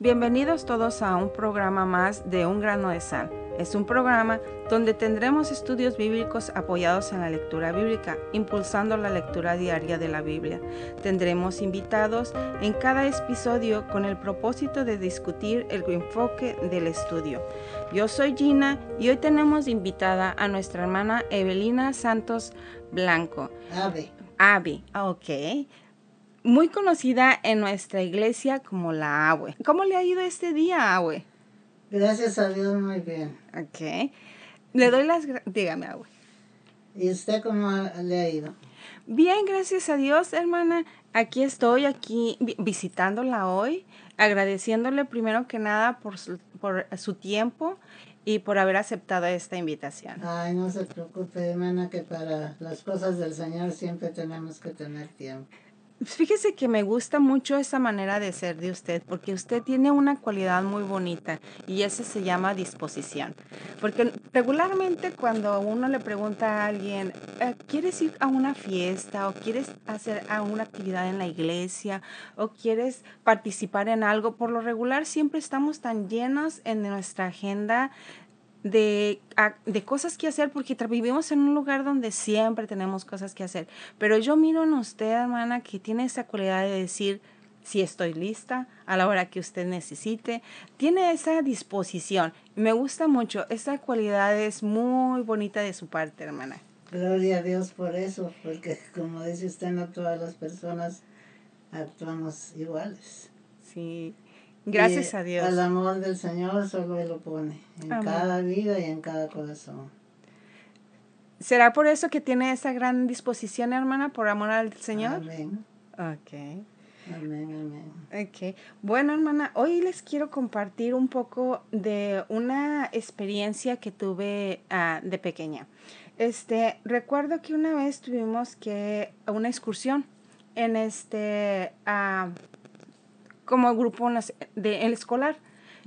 Bienvenidos todos a un programa más de Un grano de sal. Es un programa donde tendremos estudios bíblicos apoyados en la lectura bíblica, impulsando la lectura diaria de la Biblia. Tendremos invitados en cada episodio con el propósito de discutir el enfoque del estudio. Yo soy Gina y hoy tenemos invitada a nuestra hermana Evelina Santos Blanco. Ave. Ave, ok muy conocida en nuestra iglesia como la Abue. ¿Cómo le ha ido este día, Abue? Gracias a Dios, muy bien. Ok. Le doy las gracias. Dígame, Abue. ¿Y usted cómo le ha ido? Bien, gracias a Dios, hermana. Aquí estoy, aquí visitándola hoy, agradeciéndole primero que nada por su, por su tiempo y por haber aceptado esta invitación. Ay, no se preocupe, hermana, que para las cosas del Señor siempre tenemos que tener tiempo. Fíjese que me gusta mucho esa manera de ser de usted, porque usted tiene una cualidad muy bonita y esa se llama disposición. Porque regularmente cuando uno le pregunta a alguien, eh, ¿quieres ir a una fiesta o quieres hacer una actividad en la iglesia o quieres participar en algo? Por lo regular siempre estamos tan llenos en nuestra agenda de, de, cosas que hacer porque vivimos en un lugar donde siempre tenemos cosas que hacer. Pero yo miro en usted, hermana, que tiene esa cualidad de decir, si estoy lista a la hora que usted necesite. Tiene esa disposición. Me gusta mucho. Esa cualidad es muy bonita de su parte, hermana. Gloria a Dios por eso, porque como dice usted, no todas las personas actuamos iguales. Sí. Gracias a Dios. El amor del Señor solo Él lo pone en cada vida y en cada corazón. ¿Será por eso que tiene esa gran disposición, hermana, por amor al Señor? Amén. Ok. Amén, amén. Ok. Bueno, hermana, hoy les quiero compartir un poco de una experiencia que tuve uh, de pequeña. Este, recuerdo que una vez tuvimos que una excursión en este uh, como grupo de, el escolar.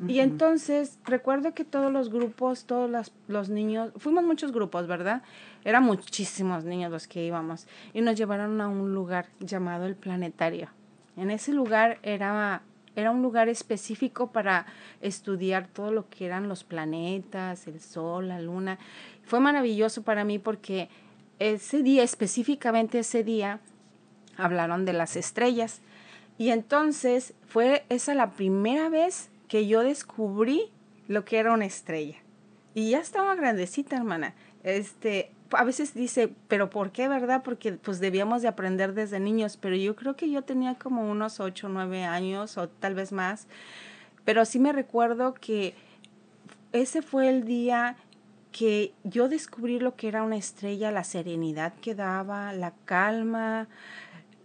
Y entonces recuerdo que todos los grupos, todos los, los, niños, fuimos muchos grupos, ¿verdad? Eran muchísimos niños los que íbamos y nos llevaron a un lugar llamado el planetario. En ese lugar era, era un lugar específico para estudiar todo lo que eran los planetas, el sol, la luna. Fue maravilloso para mí porque ese día, específicamente ese día, hablaron de las estrellas y entonces fue esa la primera vez que yo descubrí lo que era una estrella. Y ya estaba grandecita, hermana. Este, a veces dice, pero ¿por qué, verdad? Porque pues debíamos de aprender desde niños, pero yo creo que yo tenía como unos 8 o 9 años o tal vez más. Pero sí me recuerdo que ese fue el día que yo descubrí lo que era una estrella, la serenidad que daba, la calma,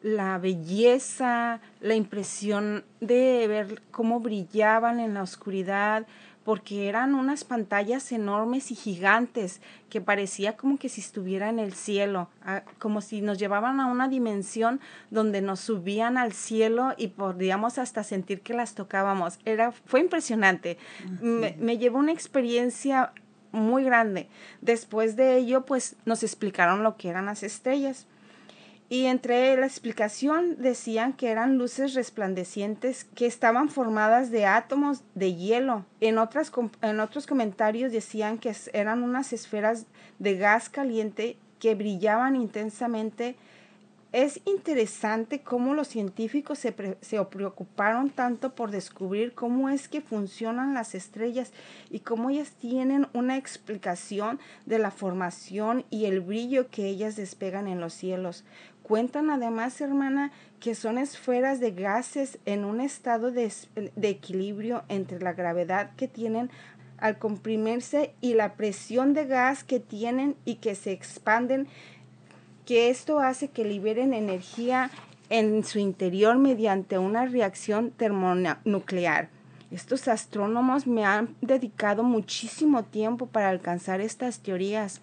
la belleza, la impresión de ver cómo brillaban en la oscuridad, porque eran unas pantallas enormes y gigantes que parecía como que si estuviera en el cielo, como si nos llevaban a una dimensión donde nos subían al cielo y podíamos hasta sentir que las tocábamos. Era, fue impresionante. Me, me llevó una experiencia muy grande. Después de ello, pues nos explicaron lo que eran las estrellas. Y entre la explicación decían que eran luces resplandecientes que estaban formadas de átomos de hielo. En, otras, en otros comentarios decían que eran unas esferas de gas caliente que brillaban intensamente es interesante cómo los científicos se, se, preocuparon tanto por descubrir cómo es que funcionan las estrellas y cómo ellas tienen una explicación de la formación y el brillo que ellas despegan en los cielos. Cuentan además, hermana, que son esferas de gases en un estado de, equilibrio entre la gravedad que tienen al comprimirse y la presión de gas que tienen y que se expanden que esto hace que liberen energía en su interior mediante una reacción termonuclear. Estos astrónomos me han dedicado muchísimo tiempo para alcanzar estas teorías.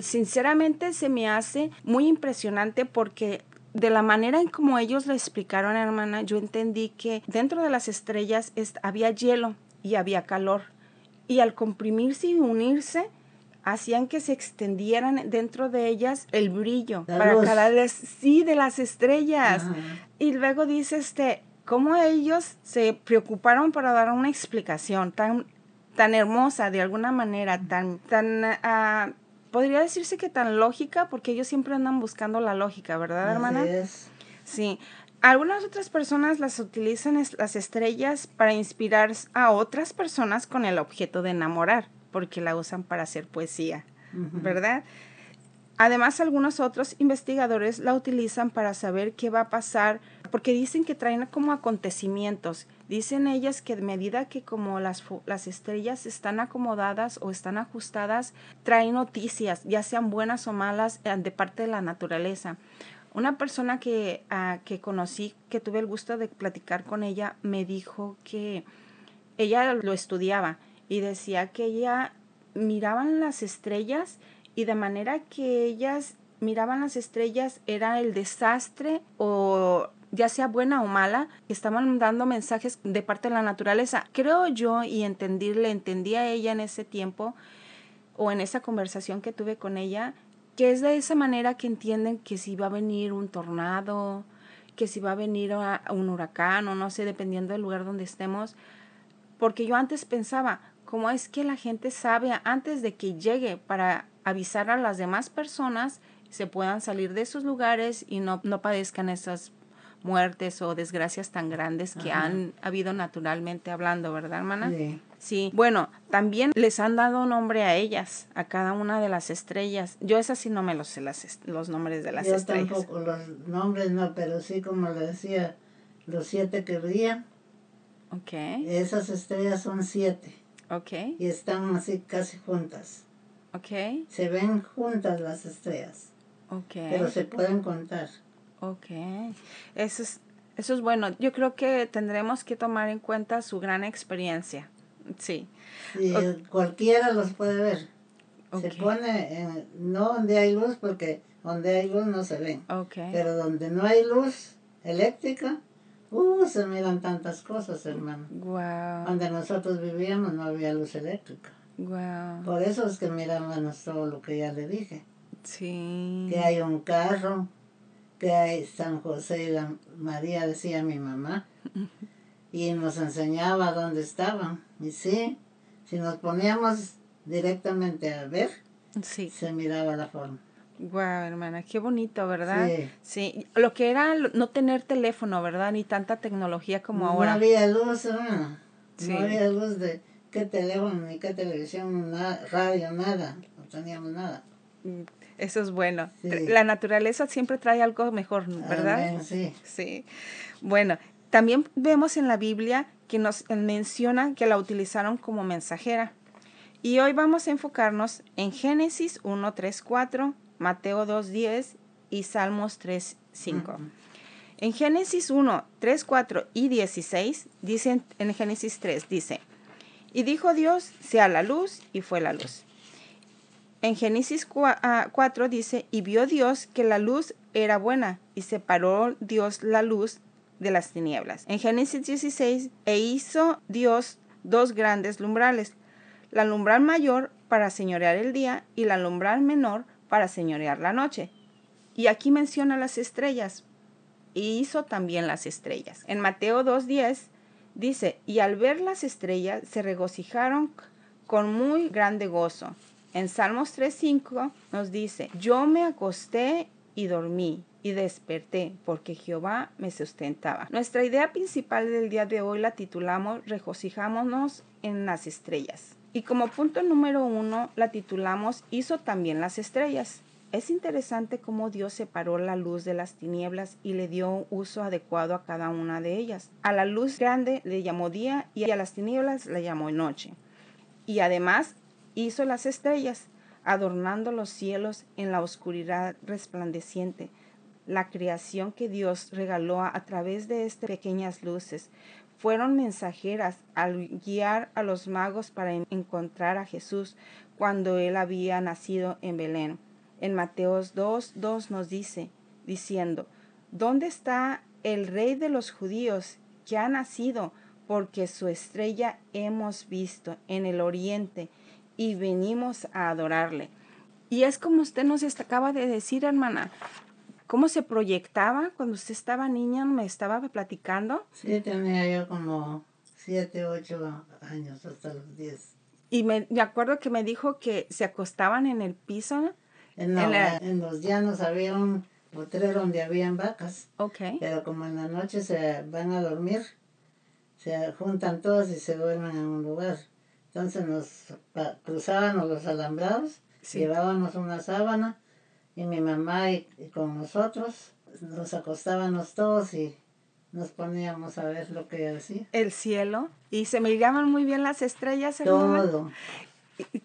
Sinceramente se me hace muy impresionante porque de la manera en como ellos lo explicaron, hermana, yo entendí que dentro de las estrellas había hielo y había calor. Y al comprimirse y unirse, hacían que se extendieran dentro de ellas el brillo para cada sí de las estrellas. Y luego dice este cómo ellos se preocuparon para dar una explicación tan, tan hermosa, de alguna manera, tan, tan ah, podría decirse que tan lógica, porque ellos siempre andan buscando la lógica, ¿verdad, hermana? Sí. Algunas otras personas las utilizan las estrellas para inspirar a otras personas con el objeto de enamorar, porque la usan para hacer poesía, ¿verdad? Además, algunos otros investigadores la utilizan para saber qué va a pasar, porque dicen que traen como acontecimientos. Dicen ellas que a medida que como las, las estrellas están acomodadas o están ajustadas, traen noticias, ya sean buenas o malas, eh, de parte de la naturaleza. Una persona que, ah, que conocí, que tuve el gusto de platicar con ella, me dijo que ella lo estudiaba y decía que ella miraban las estrellas y de manera que ellas miraban las estrellas era el desastre o ya sea buena o mala, estaban dando mensajes de parte de la naturaleza. Creo yo y entendirle, entendí a ella en ese tiempo o en esa conversación que tuve con ella, que es de esa manera que entienden que si va a venir un tornado, que si va a venir un huracán o no sé, dependiendo del lugar donde estemos. Porque yo antes pensaba, ¿cómo es que la gente sabe antes de que llegue para avisar a las demás personas se puedan salir de esos lugares y no, no padezcan esas muertes o desgracias tan grandes que han habido naturalmente hablando, ¿verdad, hermana? Sí. Sí. Bueno, también les han dado nombre a ellas, a cada una de las estrellas. Yo esas sí no me los sé las, los nombres de las Yo estrellas. tampoco los nombres no, pero sí como le decía, los siete que brillan. Ok. Esas estrellas son siete. Ok. Y están así casi juntas. Ok. Se ven juntas las estrellas. Ok. Pero se pueden contar. Ok. Eso es, eso es bueno. Yo creo que tendremos que tomar en cuenta su gran experiencia. Sí. Y cualquiera los puede ver. Se pone, en, no donde hay luz, porque donde hay luz no se ven. Okay. Pero donde no hay luz eléctrica, uh, se miran tantas cosas, hermano. Wow. Donde nosotros vivíamos no había luz eléctrica. Wow. Por eso es que miramos todo lo que ya le dije. Sí. Que hay un carro, que hay San José y la María, decía mi mamá, y nos enseñaba dónde estaban. Y sí, si nos poníamos directamente a ver, sí. se miraba la forma. Wow, hermana, qué bonito, ¿verdad? Sí. Sí, lo que era no tener teléfono, ¿verdad? Ni tanta tecnología como ahora. No había luz, hermana. Sí. No había luz de qué teléfono, ni qué televisión, nada, radio, nada. No teníamos nada. Mm, Eso es bueno. Sí. La naturaleza siempre trae algo mejor, ¿verdad? Amén, sí. Sí. Bueno, también vemos en la Biblia que nos menciona que la utilizaron como mensajera. Y hoy vamos a enfocarnos en Génesis 1, 3, 4, Mateo 2, 10 y Salmos 3, 5. En Génesis 1, 3, 4 y 16, dicen en Génesis 3, dice, y dijo Dios, sea la luz, y fue la luz. En Génesis 4 dice, y vio Dios que la luz era buena, y separó Dios la luz de las tinieblas. En Génesis 16, e hizo Dios dos grandes lumbrales, la lumbral mayor para señorear el día y la lumbral menor para señorear la noche. Y aquí menciona las estrellas, y hizo también las estrellas. En Mateo 2.10 dice, y al ver las estrellas se regocijaron con muy grande gozo. En Salmos 3.5 nos dice, yo me acosté y dormí y desperté porque Jehová me sustentaba. Nuestra idea principal del día de hoy la titulamos Regocijámonos en las estrellas. Y como punto número uno la titulamos Hizo también las estrellas. Es interesante cómo Dios separó la luz de las tinieblas y le dio uso adecuado a cada una de ellas. A la luz grande le llamó día y a las tinieblas le llamó noche. Y además hizo las estrellas, adornando los cielos en la oscuridad resplandeciente. La creación que Dios regaló a, través de estas pequeñas luces fueron mensajeras al guiar a los magos para en encontrar a Jesús cuando él había nacido en Belén. En Mateos 2, 2 nos dice, diciendo, ¿dónde está el rey de los judíos que ha nacido? Porque su estrella hemos visto en el oriente y venimos a adorarle. Y es como usted nos acaba de decir, hermana, cómo se proyectaba cuando usted estaba niña, me estaba platicando. Sí, tenía yo como siete, ocho años, hasta los diez. Y me, me acuerdo que me dijo que se acostaban en el piso. En, En la- en los llanos había un potrero donde habían vacas, pero como en la noche se van a dormir, se juntan todos y se duermen en un lugar. Entonces nos cruzábamos los alambrados, Sí. llevábamos una sábana y mi mamá y, y con nosotros nos acostábamos todos y nos poníamos a ver lo que hacía. El cielo. Y se miraban muy bien las estrellas, hermana. Todo,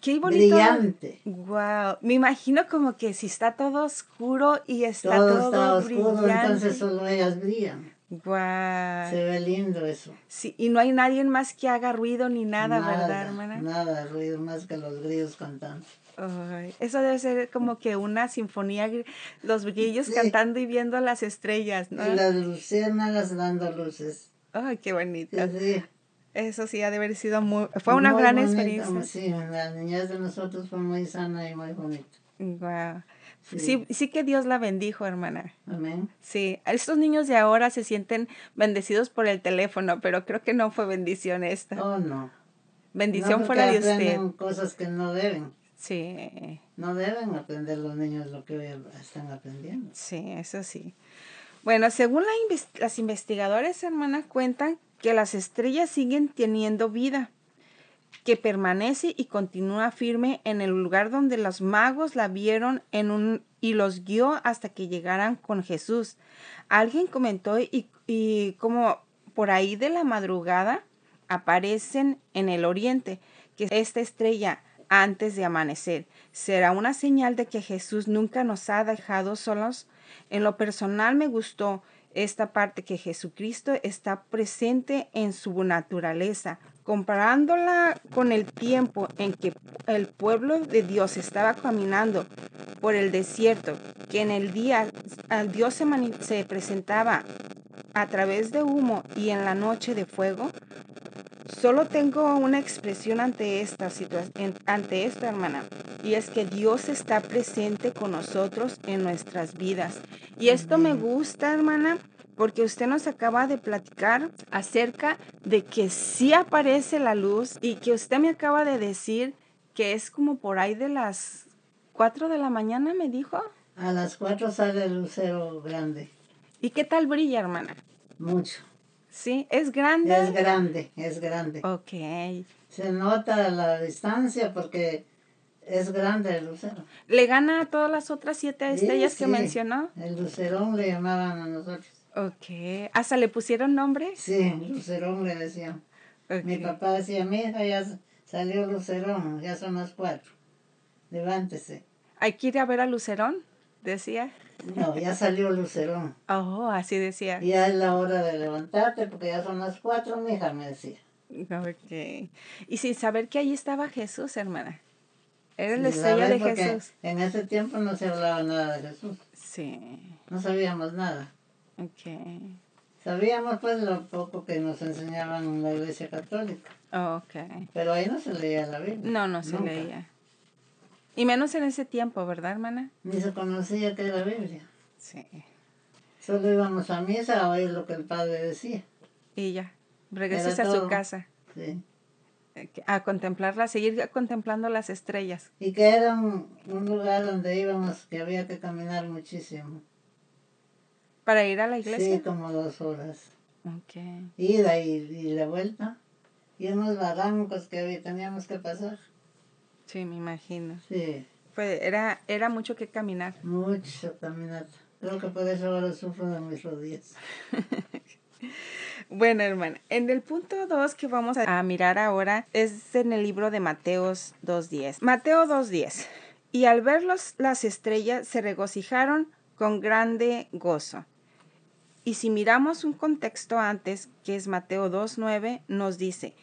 Qué bonito. brillante. Wow. Me imagino como que si está todo oscuro y está Todo, todo, está oscuro, brillante. entonces solo ellas brillan. Guau. Se ve lindo eso. Sí, y no hay nadie más que haga ruido ni nada, ¿verdad, hermana? Nada, ruido más que los grillos cantando. Eso debe ser como que una sinfonía, los grillos Sí. cantando y viendo las estrellas, ¿no? Y las luciérnagas dando luces. Ay, qué bonito. Sí, Eso sí ha de haber sido muy, fue una muy gran experiencia. Sí, la niñez de nosotros fue muy sana y muy bonita. Guau. Sí. Sí, sí que Dios la bendijo, hermana. Amén. Sí, estos niños de ahora se sienten bendecidos por el teléfono, pero creo que no fue bendición esta. Oh, no. bendición no fue porque la de usted. cosas que no deben. Sí, No deben aprender los niños lo que hoy están aprendiendo. sí, eso sí. Bueno, según la inves- las investigadores, hermana, cuentan que las estrellas siguen teniendo vida, que permanece y continúa firme en el lugar donde los magos la vieron en un, y los guió hasta que llegaran con Jesús. Alguien comentó y, y como por ahí de la madrugada aparecen en el oriente, que esta estrella antes de amanecer será una señal de que Jesús nunca nos ha dejado solos. En lo personal me gustó esta parte que Jesucristo está presente en su naturaleza, comparándola con el tiempo en que el pueblo de Dios estaba caminando por el desierto, que en el día Dios se, se presentaba a través de humo y en la noche de fuego. Solo tengo una expresión ante esta situación, ante esta hermana, y es que Dios está presente con nosotros en nuestras vidas. Y esto me gusta, hermana, porque usted nos acaba de platicar acerca de que sí aparece la luz y que usted me acaba de decir que es como por ahí de las 4 de la mañana, me dijo. A las cuatro sale el lucero grande. ¿Y qué tal brilla, hermana? Mucho. Sí, es grande. Es grande, es grande. Ok. Se nota la distancia porque es grande el lucero. ¿Le gana a todas las otras siete Sí, estrellas que sí. mencionó? El lucerón le llamaban a nosotros. Ok. ¿Hasta le pusieron nombre? Sí, lucerón le decían. Mi papá decía, mi hija ya salió lucerón, ya son las cuatro. Levántese. Hay que ir a ver a Lucerón, decía. No, ya salió lucerón. Oh, así decía. Ya es la hora de levantarte porque ya son las cuatro, mi hija me decía. Ok. Y sin saber que ahí estaba Jesús, hermana. Era la la estrella de Jesús. En ese tiempo no se hablaba nada de Jesús. Sí. No sabíamos nada. Ok. Sabíamos pues lo poco que nos enseñaban en la iglesia católica. Ok. Pero ahí no se leía la Biblia. No, no se Nunca. leía. Y menos en ese tiempo, ¿verdad, hermana? Ni se conocía que era Biblia. Sí. Solo íbamos a misa a oír lo que el padre decía. Y ya. Regresas a su casa. Sí. eh, A contemplarla, a seguir contemplando las estrellas. Y que era un, un lugar donde íbamos que había que caminar muchísimo. ¿Para ir a la Sí, iglesia? como dos horas. Ok. Ida y, y la vuelta. Y unos barrancos que teníamos que pasar. Sí, me imagino. Sí, Fue, era, era mucho que caminar. mucho caminata. Creo que por eso ahora sufro de mis rodillas. Bueno, hermana, en el punto 2 que vamos a a mirar ahora es en el libro de Mateos 2.10. Mateo 2.10. Y al ver los- las estrellas se regocijaron con grande gozo. Y si miramos un contexto antes, que es Mateo 2.9, nos dice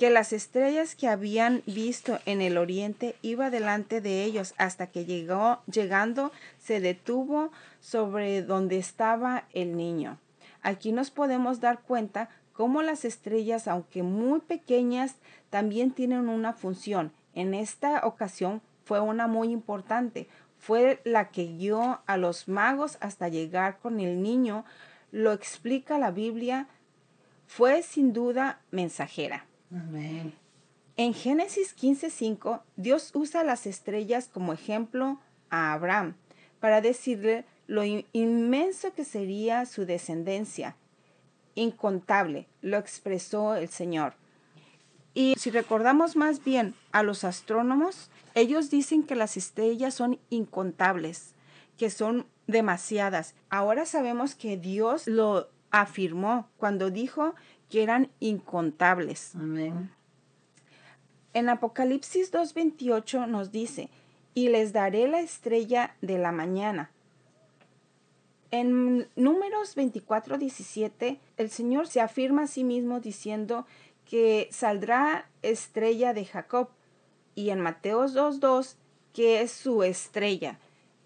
que las estrellas que habían visto en el oriente iba delante de ellos hasta que llegó, llegando, se detuvo sobre donde estaba el niño. Aquí nos podemos dar cuenta cómo las estrellas, aunque muy pequeñas, también tienen una función. En esta ocasión fue una muy importante. fue la que guió a los magos hasta llegar con el niño, lo explica la Biblia, fue sin duda mensajera. Amén. En Génesis 15:5, Dios usa las estrellas como ejemplo a Abraham para decirle lo in- inmenso que sería su descendencia. Incontable, lo expresó el Señor. Y si recordamos más bien a los astrónomos, ellos dicen que las estrellas son incontables, que son demasiadas. Ahora sabemos que Dios lo afirmó cuando dijo que eran incontables. Amén. En Apocalipsis 2.28 nos dice, y les daré la estrella de la mañana. En Números 24.17, el Señor se afirma a sí mismo diciendo que saldrá estrella de Jacob. Y en Mateos 2.2, que es su estrella.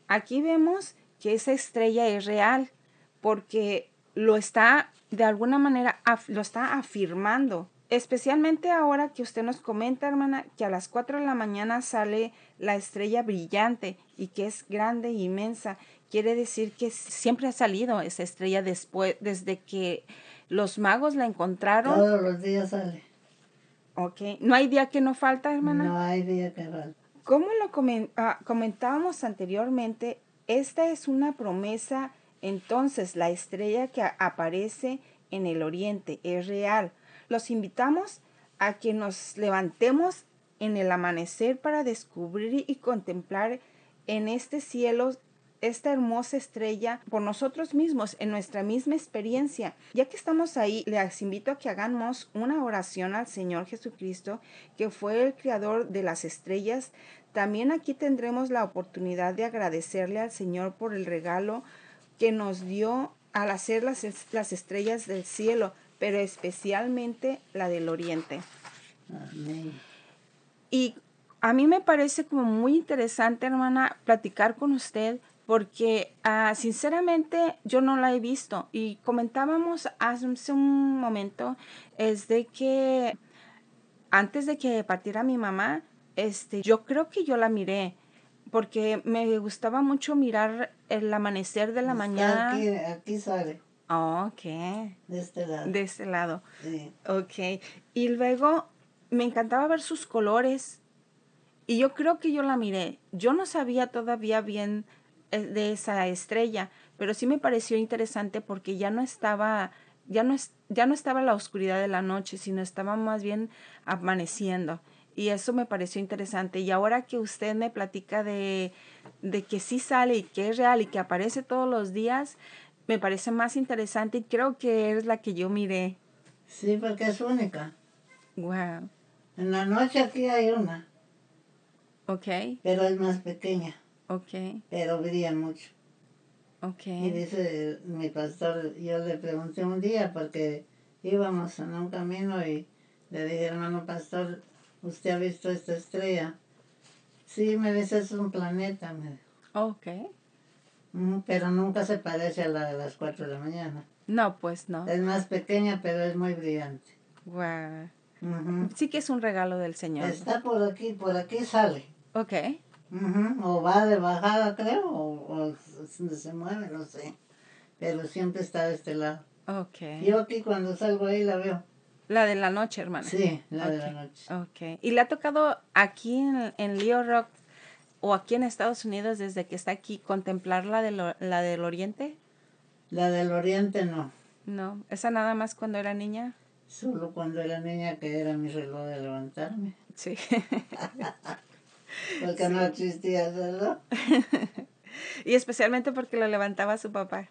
Aquí vemos que esa estrella es real, porque lo está, de alguna manera, lo está afirmando. Especialmente ahora que usted nos comenta, hermana, que a las 4 de la mañana sale la estrella brillante y que es grande e inmensa. Quiere decir que siempre ha salido esa estrella después, desde que los magos la encontraron. Todos los días sale. Ok. No hay día que no falta, hermana. No hay día que falta. Como lo ah, comentábamos anteriormente, esta es una promesa, entonces la estrella que aparece en el oriente es real. Los invitamos a que nos levantemos en el amanecer para descubrir y contemplar en este cielo esta hermosa estrella por nosotros mismos, en nuestra misma experiencia. Ya que estamos ahí, les invito a que hagamos una oración al Señor Jesucristo, que fue el creador de las estrellas. También aquí tendremos la oportunidad de agradecerle al Señor por el regalo que nos dio al hacer las, las estrellas del cielo, pero especialmente la del oriente. Amén. Y a mí me parece como muy interesante, hermana, platicar con usted porque ah, sinceramente yo no la he visto. Y comentábamos hace un momento, es de que antes de que partiera mi mamá, este, yo creo que yo la miré porque me gustaba mucho mirar el amanecer de la Está mañana. Aquí, aquí sale, Oh, ok, de este lado. de este lado. Sí. Ok. Y luego me encantaba ver sus colores. Y yo creo que yo la miré. Yo no sabía todavía bien eh, de esa estrella, pero sí me pareció interesante porque ya no estaba, ya no, ya no estaba la oscuridad de la noche, sino estaba más bien amaneciendo. Y eso me pareció interesante. Y ahora que usted me platica de, de que sí sale y que es real y que aparece todos los días, me parece más interesante y creo que es la que yo miré. Sí, porque es única. Wow. En la noche aquí hay una, Ok, pero es más pequeña, ok, pero brilla mucho. Y ok. dice mi pastor, yo le pregunté un día porque íbamos en un camino y le dije, hermano pastor, ¿usted ha visto esta estrella? Sí, me dice, es un planeta, me dijo. Ok. "Ujú, pero nunca se parece a la de las 4 de la mañana. No, pues no. Es más pequeña, pero es muy brillante. Wow. Sí que es un regalo del Señor. Está por aquí, por aquí sale. Ok. O va de bajada, creo, o, o se se mueve, no sé. Pero siempre está de este lado. Ok. Yo aquí cuando salgo ahí la veo. La de la noche, hermana. Sí, la de la noche. Ok. ¿Y le ha tocado aquí en, en Leo Rock o aquí en Estados Unidos desde que está aquí contemplar la, de lo- la del Oriente? La del oriente no. No. ¿Esa nada más cuando era niña? Solo cuando era niña que era mi reloj de levantarme. Sí. Porque no existía el reloj. y especialmente porque lo levantaba su papá.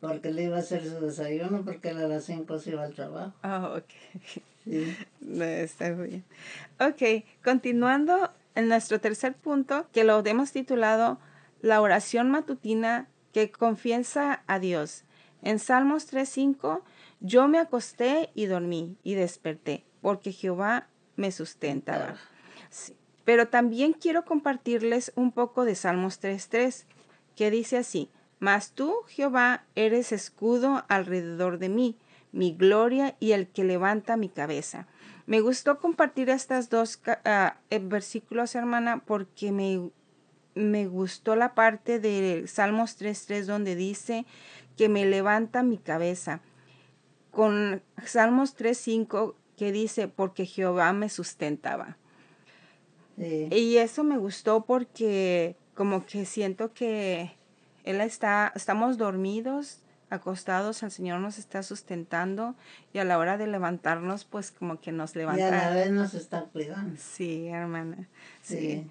Porque le iba a hacer su desayuno porque él a las 5 se iba al trabajo. Oh, ok. Sí. No, está bien. Ok, continuando en nuestro tercer punto, que lo hemos titulado La oración matutina que confiesa a Dios. En Salmos 3.5, yo me acosté y dormí y desperté, porque Jehová me sustentaba. Sí. Pero también quiero compartirles un poco de Salmos 3.3, que dice así, Mas tú, Jehová, eres escudo alrededor de mí, mi gloria y el que levanta mi cabeza. Me gustó compartir estas dos ah, eh, versículos, hermana, porque me, me gustó la parte de Salmos 3.3 donde dice que me levanta mi cabeza. Con Salmos 3.5 que dice, porque Jehová me sustentaba. Y eso me gustó porque como que siento que Él está, estamos dormidos, acostados, el Señor nos está sustentando y a la hora de levantarnos, pues como que nos levanta. Y a la vez nos está cuidando. Sí, hermana. Sí.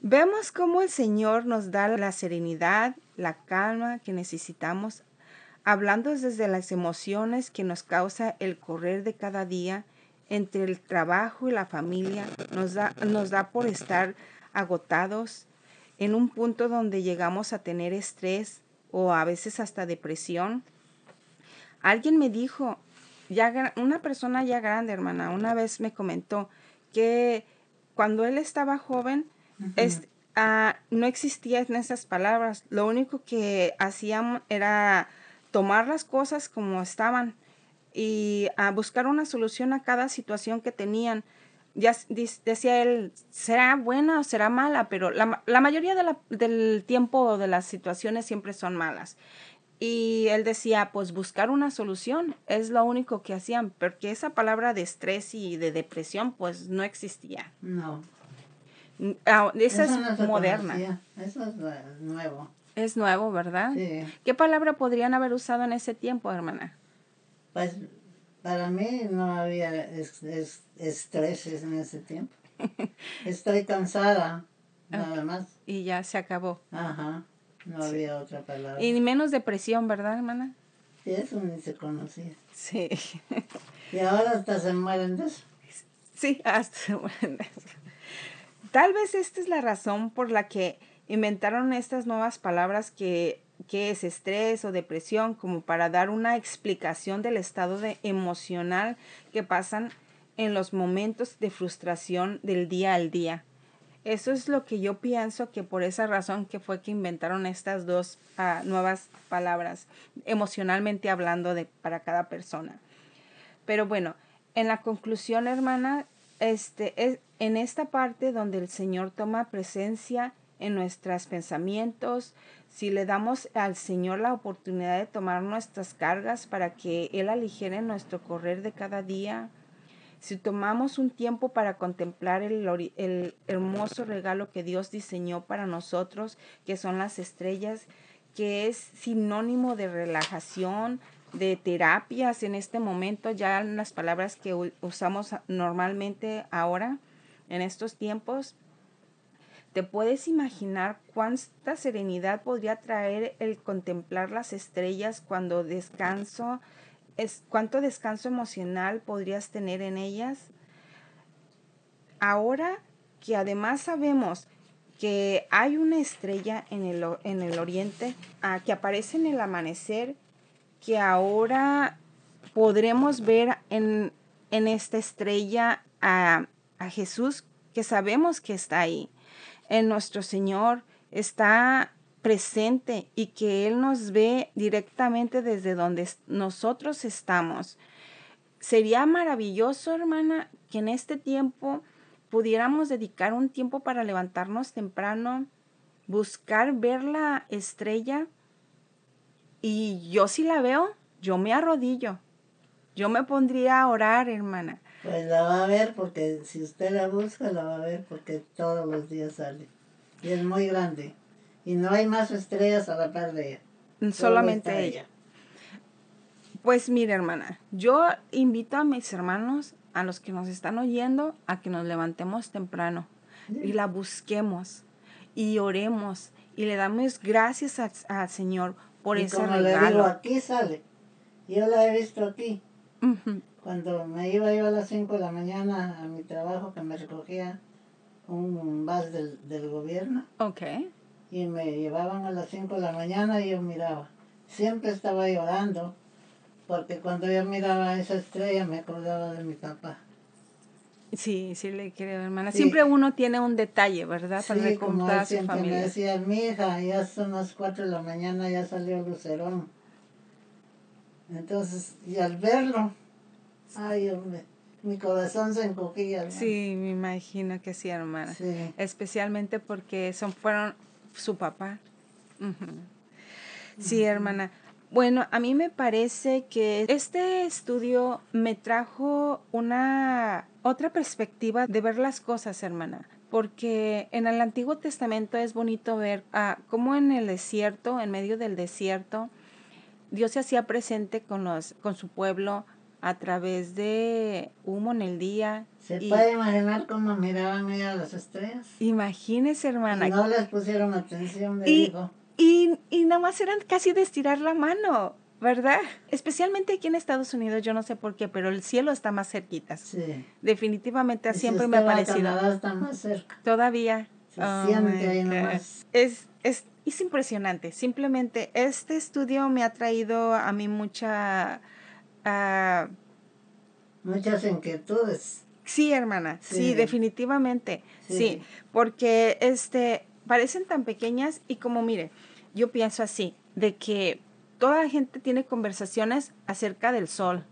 Vemos cómo el Señor nos da la serenidad, la calma que necesitamos, hablando desde las emociones que nos causa el correr de cada día entre el trabajo y la familia nos da, nos da por estar agotados en un punto donde llegamos a tener estrés o a veces hasta depresión. Alguien me dijo, ya una persona ya grande, hermana, una vez me comentó que cuando él estaba joven, ah, no existían esas palabras. Lo único que hacían era tomar las cosas como estaban y a buscar una solución a cada situación que tenían. Ya decía él, será buena o será mala, pero la, la mayoría de la, del tiempo de las situaciones siempre son malas. Y él decía, pues buscar una solución es lo único que hacían, porque esa palabra de estrés y de depresión pues no existía. No. Ah, esa es moderna. Eso es nuevo. Es nuevo, ¿verdad? Sí. ¿Qué palabra podrían haber usado en ese tiempo, hermana? Pues para mí no había estreses en ese tiempo. Estoy cansada, nada más. Y ya se acabó. Ajá, no había otra palabra. Y ni menos depresión, ¿verdad, hermana? Sí, eso ni se conocía. Sí. y ahora hasta se mueren de eso. Sí, hasta se mueren de eso. Tal vez esta es la razón por la que inventaron estas nuevas palabras que qué es estrés o depresión, como para dar una explicación del estado de emocional que pasan en los momentos de frustración del día al día. Eso es lo que yo pienso que por esa razón que fue que inventaron estas dos ah, nuevas palabras, emocionalmente hablando de, para cada persona. Pero bueno, en la conclusión, hermana, este, es en esta parte donde el Señor toma presencia en nuestros pensamientos, si le damos al Señor la oportunidad de tomar nuestras cargas para que Él aligere nuestro correr de cada día, si tomamos un tiempo para contemplar el, el, hermoso regalo que Dios diseñó para nosotros, que son las estrellas, que es sinónimo de relajación, de terapias en este momento, ya las palabras que usamos normalmente ahora, en estos tiempos, ¿Te puedes imaginar cuánta serenidad podría traer el contemplar las estrellas cuando descanso? Es, ¿Cuánto descanso emocional podrías tener en ellas? Ahora que además sabemos que hay una estrella en el, en el oriente ah, que aparece en el amanecer, que ahora podremos ver en, esta estrella a, a Jesús, que sabemos que está ahí en nuestro Señor está presente y que Él nos ve directamente desde donde nosotros estamos. Sería maravilloso, hermana, que en este tiempo pudiéramos dedicar un tiempo para levantarnos temprano, buscar ver la estrella y yo si la veo, yo me arrodillo. Yo me pondría a orar, hermana. Pues la va a ver porque si usted la busca, la va a ver porque todos los días sale. Y es muy grande. Y no hay más estrellas a la par de ella. Solamente ella. Pues mire, hermana, yo invito a mis hermanos, a los que nos están oyendo, a que nos levantemos temprano y la busquemos y oremos y le damos gracias al Señor por ese como Le digo, aquí sale. Yo la he visto aquí. Cuando me iba yo a las 5 de la mañana a mi trabajo, que me recogía un bus del, del gobierno. Ok. Y me llevaban a las 5 de la mañana y yo miraba. Siempre estaba llorando, porque cuando yo miraba esa estrella me acordaba de mi papá. Sí, sí le creo, hermana. Siempre uno tiene un detalle, ¿verdad? Para sí, a su familia. Me decía, mi hija, ya son las 4 de la mañana, ya salió Lucerón. Entonces, y al verlo, Ay, hombre. mi corazón se encogía. Sí, me imagino que sí, hermana. Sí. Especialmente porque son, fueron su papá. Sí, hermana. Bueno, a mí me parece que este estudio me trajo una otra perspectiva de ver las cosas, hermana. Porque en el Antiguo Testamento es bonito ver ah, cómo en el desierto, en medio del desierto, Dios se hacía presente con, los, con su pueblo a través de humo en el día. ¿Se y- puede imaginar cómo miraban ellas las estrellas? Imagínese, hermana. No les pusieron atención, le Y- digo. Y, y nada más eran casi de estirar la mano, ¿verdad? Especialmente aquí en Estados Unidos, yo no sé por qué, pero el cielo está más cerquita. Sí. Definitivamente si siempre me ha parecido. Canadá, está más cerca. Todavía. Se Oh siente my ahí nomás. Es, es, es impresionante. Simplemente este estudio me ha traído a mí mucha... ah, Muchas inquietudes. Sí, hermana, sí, Sí. definitivamente, sí. Sí. porque este parecen tan pequeñas y como mire, yo pienso así, de que toda la gente tiene conversaciones acerca del sol,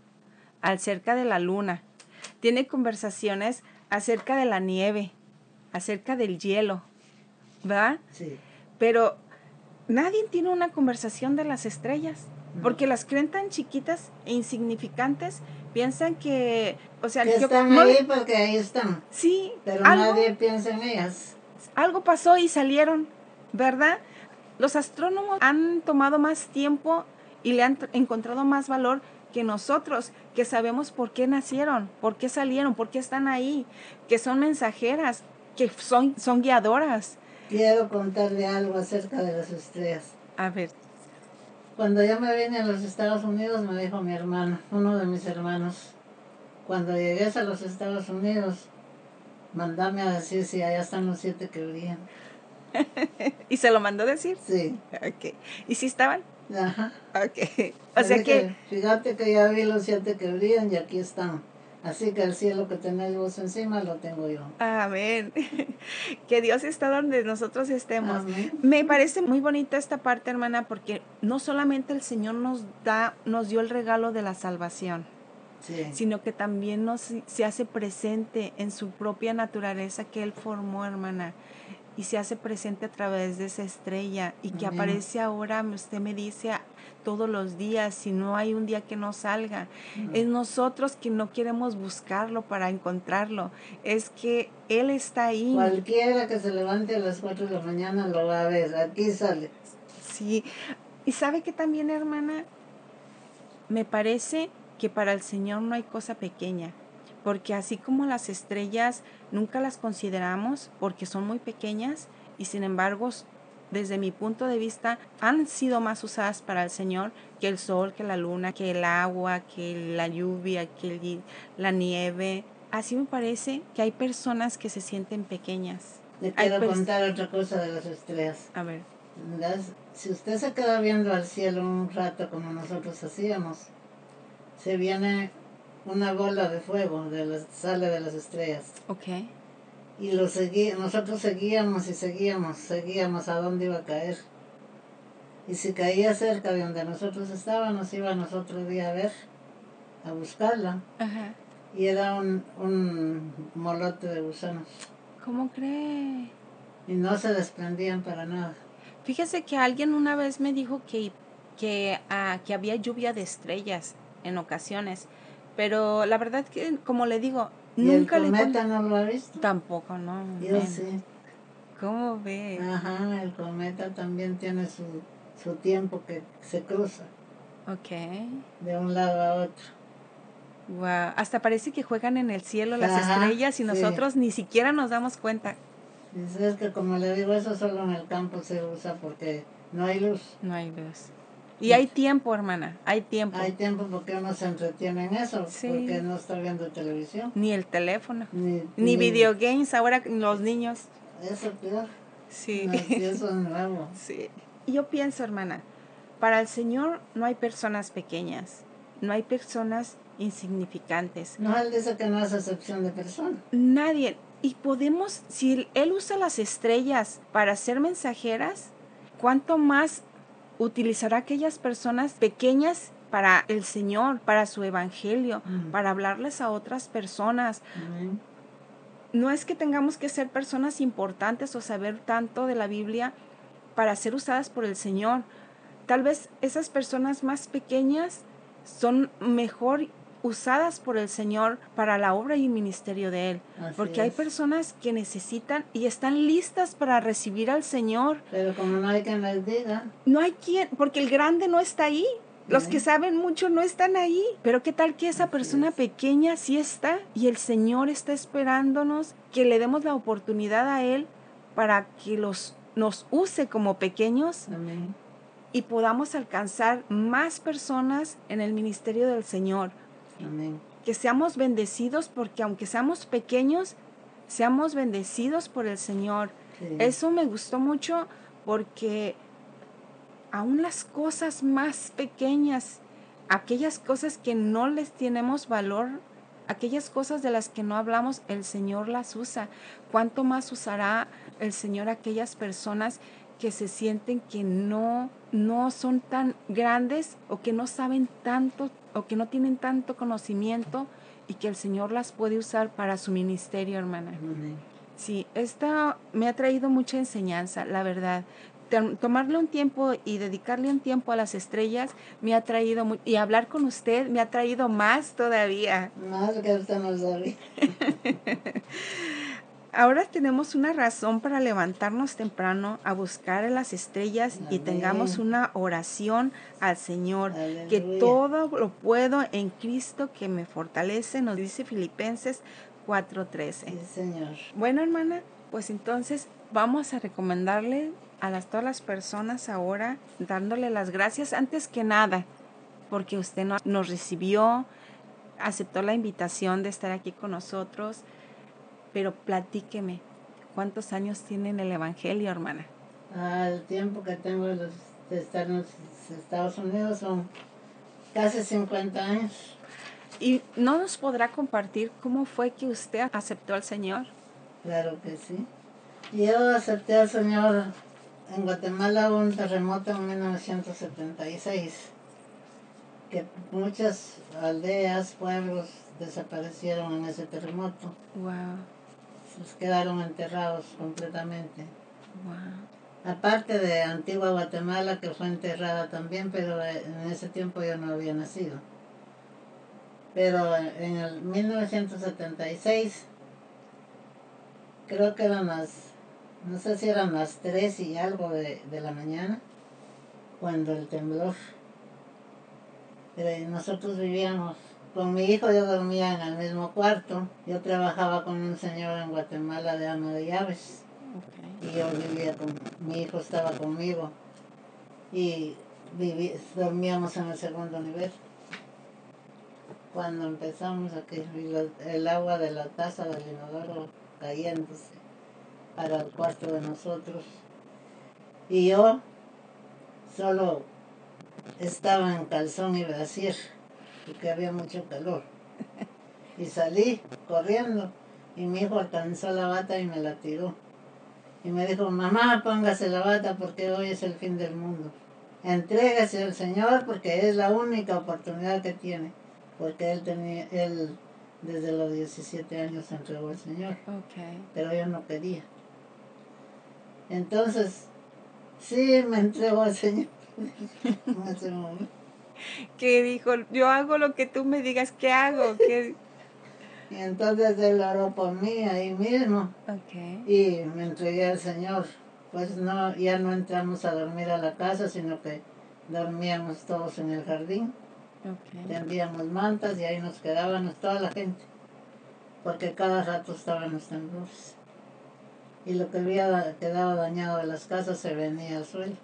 acerca de la luna, tiene conversaciones acerca de la nieve, acerca del hielo, ¿verdad? Sí. Pero nadie tiene una conversación de las estrellas, No. porque las creen tan chiquitas e insignificantes, piensan que, o sea, Que yo están no ahí porque ahí están. Sí, Pero algo, nadie piensa en ellas. algo pasó y salieron, ¿verdad? Los astrónomos han tomado más tiempo y le han tr- encontrado más valor que nosotros, que sabemos por qué nacieron, por qué salieron, por qué están ahí, que son mensajeras, que son, son guiadoras. Quiero contarle algo acerca de las estrellas. A ver, Cuando yo me vine a los Estados Unidos, me dijo mi hermano, uno de mis hermanos, cuando llegues a los Estados Unidos, mandame a decir si allá están los siete que brillan. ¿y se lo mandó decir? Sí. Ok. ¿Y si estaban? Ajá. Ok. O sea que, Fíjate que ya vi los siete que brillan y aquí están. Así que el cielo que tenés vos encima lo tengo yo. amén. que Dios está donde nosotros estemos. Amén. Me parece muy bonita esta parte, hermana, porque no solamente el Señor nos da, nos dio el regalo de la salvación, Sí. sino que también nos se hace presente en su propia naturaleza que Él formó, hermana, y se hace presente a través de esa estrella y que Amén. aparece ahora, usted me dice todos los días, si no hay un día que no salga. Mm. Es nosotros que no queremos buscarlo para encontrarlo, es que Él está ahí. Cualquiera que se levante a las 4 de la mañana lo va a ver. Aquí sale. Sí, y sabe que también, hermana, me parece que para el Señor no hay cosa pequeña, porque así como las estrellas nunca las consideramos porque son muy pequeñas y sin embargo, desde mi punto de vista, han sido más usadas para el Señor que el sol, que la luna, que el agua, que la lluvia, que la nieve. Así me parece que hay personas que se sienten pequeñas. Le quiero contar otra cosa de las estrellas. A ver, Las- si usted se queda viendo al cielo un rato como nosotros hacíamos, se viene una bola de fuego de las, sale de las estrellas. ok. Y lo segui, nosotros seguíamos y seguíamos, seguíamos a dónde iba a caer. Y si caía cerca de donde nosotros estábamos, íbamos otro día a ver, a buscarla. Ajá. Y era un, un molote de gusanos. ¿Cómo cree? Y no se desprendían para nada. Fíjese que alguien una vez me dijo que, que, ah, que había lluvia de estrellas en ocasiones, pero la verdad que, como le digo, ¿Y nunca el le... cometa no lo ha visto? Tampoco, no. Yo sí. ¿Cómo ve? Ajá, el cometa también tiene su, su tiempo que se cruza Ok. de un lado a otro. Wow. Hasta parece que juegan en el cielo las Ajá, estrellas y sí. nosotros ni siquiera nos damos cuenta. Es que como le digo, eso solo en el campo se usa porque no hay luz. No hay luz. Y hay tiempo, hermana. Hay tiempo. Hay tiempo porque uno se entretiene en eso, Sí. porque no está viendo televisión. Ni el teléfono. Ni, Ni video games ahora los niños. Eso peor. Sí. No, eso es nuevo. Sí. Yo pienso, hermana, para el Señor no hay personas pequeñas, no hay personas insignificantes. No, él dice que no es excepción de persona. Nadie. Y podemos, si Él usa las estrellas para ser mensajeras, ¿cuánto más utilizará aquellas personas pequeñas para el Señor, para su evangelio, para hablarles a otras personas. No es que tengamos que ser personas importantes o saber tanto de la Biblia para ser usadas por el Señor. Tal vez esas personas más pequeñas son mejor usadas por el Señor para la obra y ministerio de Él. Así Porque hay personas que necesitan y están listas para recibir al Señor. Pero como no hay quien les diga, No hay quien, porque el grande no está ahí. Los que saben mucho no están ahí. Pero qué tal que esa persona pequeña sí está y el Señor está esperándonos que le demos la oportunidad a Él para que los, nos use como pequeños amén. y podamos alcanzar más personas en el ministerio del Señor. Amén. Que seamos bendecidos porque aunque seamos pequeños, seamos bendecidos por el Señor. Sí. Eso me gustó mucho porque aún las cosas más pequeñas, aquellas cosas que no les tenemos valor, aquellas cosas de las que no hablamos, el Señor las usa. ¿Cuánto más usará el Señor aquellas personas que se sienten que no no son tan grandes o que no saben tanto o que no tienen tanto conocimiento y que el Señor las puede usar para su ministerio, hermana? Amén. Sí, esta me ha traído mucha enseñanza, la verdad. Tom- Tomarle un tiempo y dedicarle un tiempo a las estrellas me ha traído mu- y hablar con usted me ha traído más todavía. Más que usted no sabía. Ahora tenemos una razón para levantarnos temprano a buscar a las estrellas y tengamos una oración al Señor, que todo lo puedo en Cristo que me fortalece, nos dice Filipenses 4:13. Sí, Señor. Bueno, hermana, pues entonces vamos a recomendarle a las, todas las personas ahora, dándole las gracias antes que nada, porque usted no- nos recibió, aceptó la invitación de estar aquí con nosotros, pero platíqueme, ¿cuántos años tiene en el Evangelio, hermana? Al tiempo que tengo de, los, de estar en los Estados Unidos son casi 50 años. ¿Y no nos podrá compartir cómo fue que usted aceptó al Señor? Claro que sí. Yo acepté al Señor en Guatemala hubo un terremoto en 1976, que muchas aldeas, pueblos desaparecieron en ese terremoto, Wow, se quedaron enterrados completamente. wow. Aparte de Antigua Guatemala, que fue enterrada también, pero eh, en ese tiempo yo no había nacido. Pero en el 1976, creo que eran las, no sé si eran las 3 y algo de, de la mañana, cuando el temblor. Pero nosotros vivíamos, con mi hijo yo dormía en el mismo cuarto, yo trabajaba con un señor en Guatemala de ama de llaves. Y yo vivía con mi hijo estaba conmigo. Y viví, dormíamos en el segundo nivel. Cuando empezamos aquí el agua de la taza del inodoro cayéndose para el cuarto de nosotros. Y yo solo estaba en calzón y brasier porque había mucho calor y salí corriendo y mi hijo alcanzó la bata y me la tiró y me dijo, mamá, póngase la bata porque hoy es el fin del mundo. Entrégase al Señor porque es la única oportunidad que tiene. Porque él tenía, él desde los 17 años se entregó al Señor, Ok. pero yo no quería. Entonces, sí me entregó al Señor. en ese momento. Que dijo, yo hago lo que tú me digas que hago. Que... Y entonces él oró por mí ahí mismo. Y me entregué al Señor. Pues no, ya no entramos a dormir a la casa, sino que dormíamos todos en el jardín, Ok. tendíamos mantas y ahí nos quedábamos toda la gente, porque cada rato estaban los temblores. Y lo que había da- quedado dañado de las casas se venía al suelo.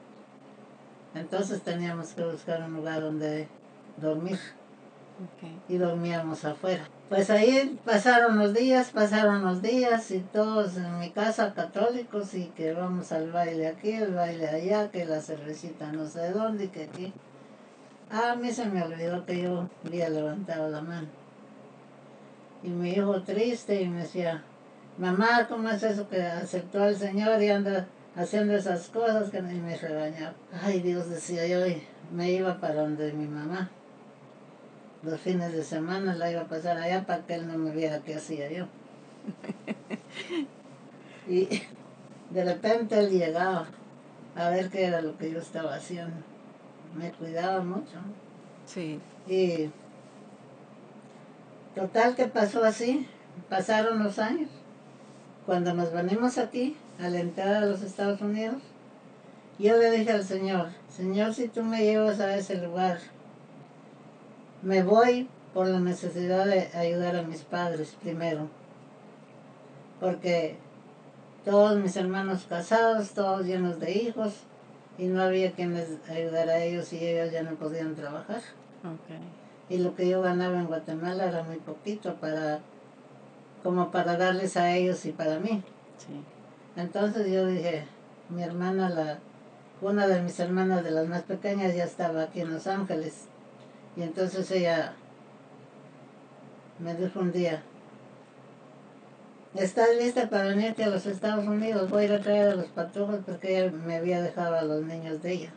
Entonces teníamos que buscar un lugar donde dormir y dormíamos afuera. Pues ahí pasaron los días, pasaron los días y todos en mi casa católicos y que vamos al baile aquí, el baile allá, que la cervecita no sé dónde y que aquí. Ah, a mí se me olvidó que yo había levantado la mano. Y mi hijo triste y me decía, mamá, ¿cómo es eso que aceptó al Señor y anda haciendo esas cosas que y me regañaba? Ay, Dios decía yo y me iba para donde mi mamá los fines de semana la iba a pasar allá para que él no me viera qué hacía yo. y de repente él llegaba a ver qué era lo que yo estaba haciendo. Me cuidaba mucho. Sí. Y total que pasó así, pasaron los años. Cuando nos venimos aquí, a la entrada de los Estados Unidos, yo le dije al Señor, Señor, si tú me llevas a ese lugar, me voy por la necesidad de ayudar a mis padres primero. Porque todos mis hermanos casados, todos llenos de hijos, y no había quien les ayudara a ellos y ellos ya no podían trabajar. Y lo que yo ganaba en Guatemala era muy poquito para como para darles a ellos y para mí. Entonces yo dije, mi hermana, la, una de mis hermanas de las más pequeñas ya estaba aquí en Los Ángeles. Y entonces ella me dijo un día, ¿estás lista para venirte a los Estados Unidos? Voy a ir a traer a los patojos porque ella me había dejado a los niños de ella.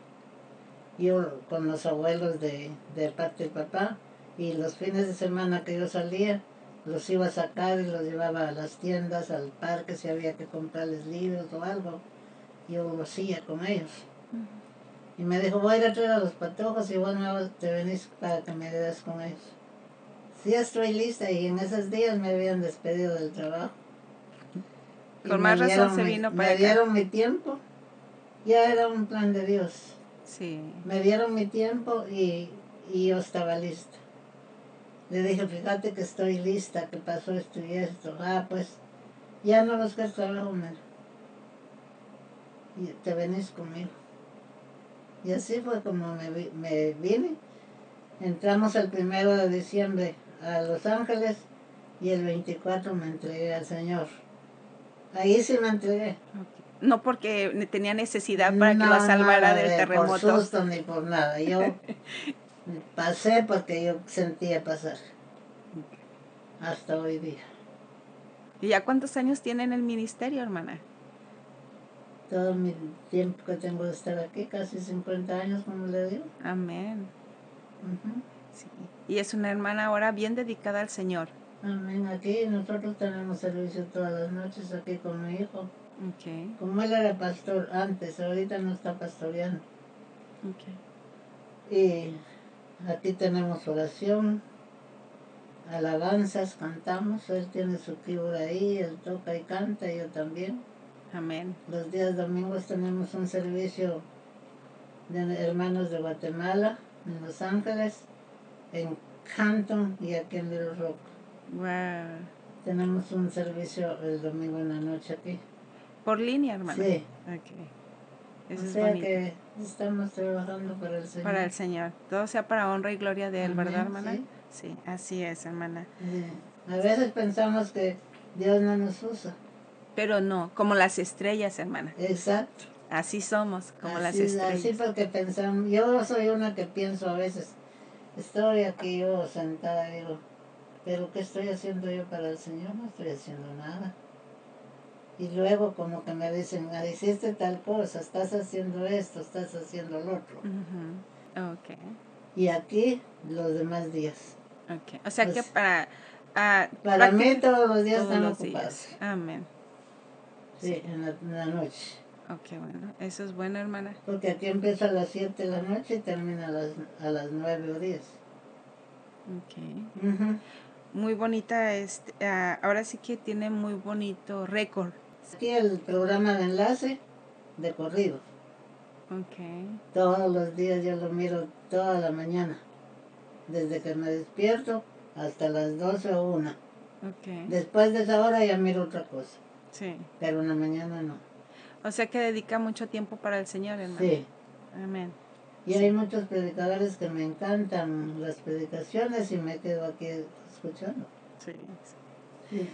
Yo con los abuelos de, de parte del papá y los fines de semana que yo salía, los iba a sacar y los llevaba a las tiendas, al parque, si había que comprarles libros o algo. Yo lo hacía con ellos. Y me dijo, voy a ir a traer a los patojos y vos te venís para que me ayudes con ellos. Sí, estoy lista y en esos días me habían despedido del trabajo. Por más razón se vino para Me dieron mi tiempo. Ya era un plan de Dios. Sí. Me dieron mi tiempo y, y yo estaba lista. Le dije, fíjate que estoy lista, que pasó esto y esto. Ah, pues ya no busques trabajo, Mero. Y te venís conmigo. Y así fue como me, me vine. Entramos el primero de diciembre a Los Ángeles y el 24 me entregué al Señor. Ahí sí me entregué. No porque tenía necesidad para que la salvara del terremoto. Por susto ni por nada. Yo pasé porque yo sentía pasar. Hasta hoy día. ¿Y ya cuántos años tiene en el ministerio, hermana? Todo mi tiempo que tengo de estar aquí, casi 50 años, como le digo. Amén. sí. Y es una hermana ahora bien dedicada al Señor. Amén. Aquí nosotros tenemos servicio todas las noches aquí con mi hijo. Okay. Como él era pastor antes, ahorita no está pastoreando. Okay. Y Aquí tenemos oración, alabanzas, cantamos. Él tiene su keyboard ahí, él toca y canta, yo también. Amén. Los días domingos tenemos un servicio de hermanos de Guatemala, en Los Ángeles, en Canton y aquí en Little Rock. Wow. Tenemos un servicio el domingo en la noche aquí. ¿Por línea, hermano? Sí. Okay. Eso o sea que estamos trabajando para el Señor. Para el Señor. Todo sea para honra y gloria de Él, ¿verdad, hermana? Sí. así es, hermana. A veces pensamos que Dios no nos usa. Pero no, como las estrellas, hermana. Exacto. Así somos, como las estrellas. Así porque pensamos, yo soy una que pienso a veces, estoy aquí yo sentada y digo, pero ¿qué estoy haciendo yo para el Señor? No estoy haciendo nada. Y luego como que me dicen, ah, hiciste tal cosa, estás haciendo esto, estás haciendo lo otro. okay. Y aquí los demás días. Okay. O sea que pues, para... Uh, para mí todos los días están ocupados. Amén. Sí, En, la, noche. Ok, bueno, eso es bueno, hermana. Porque aquí empieza a las 7 de la noche y termina a las, a las 9 o 10. Ok. Muy bonita, este, uh, ahora sí que tiene muy bonito récord Aquí el programa de enlace de corrido. Okay. Todos los días yo lo miro toda la mañana. Desde que me despierto hasta las 12 o 1. Okay. Después de esa hora ya miro otra cosa. Sí. Pero en la mañana no. O sea que dedica mucho tiempo para el Señor, hermano. Sí. Amén. Y hay muchos predicadores que me encantan las predicaciones y me quedo aquí escuchando. Sí. sí.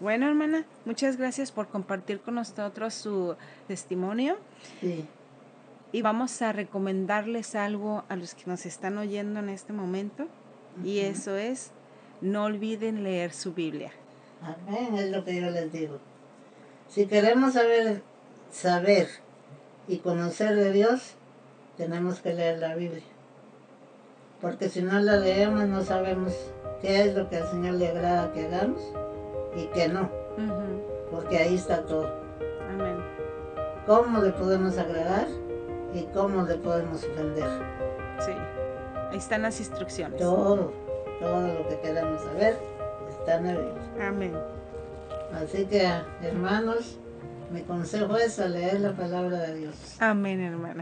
Bueno, hermana, muchas gracias por compartir con nosotros su testimonio. Sí. Y vamos a recomendarles algo a los que nos están oyendo en este momento. Y eso es, no olviden leer su Biblia. Amén, es lo que yo les digo. Si queremos saber, saber y conocer de Dios, tenemos que leer la Biblia. Porque si no la leemos no sabemos qué es lo que al Señor le agrada que hagamos y qué no. Porque ahí está todo. Amén. Cómo le podemos agradar y cómo le podemos ofender. Sí. Ahí están las instrucciones. Todo, todo lo que queramos saber está en la Biblia. Amén. Así que, hermanos, mi consejo es a leer la palabra de Dios. Amén, hermana.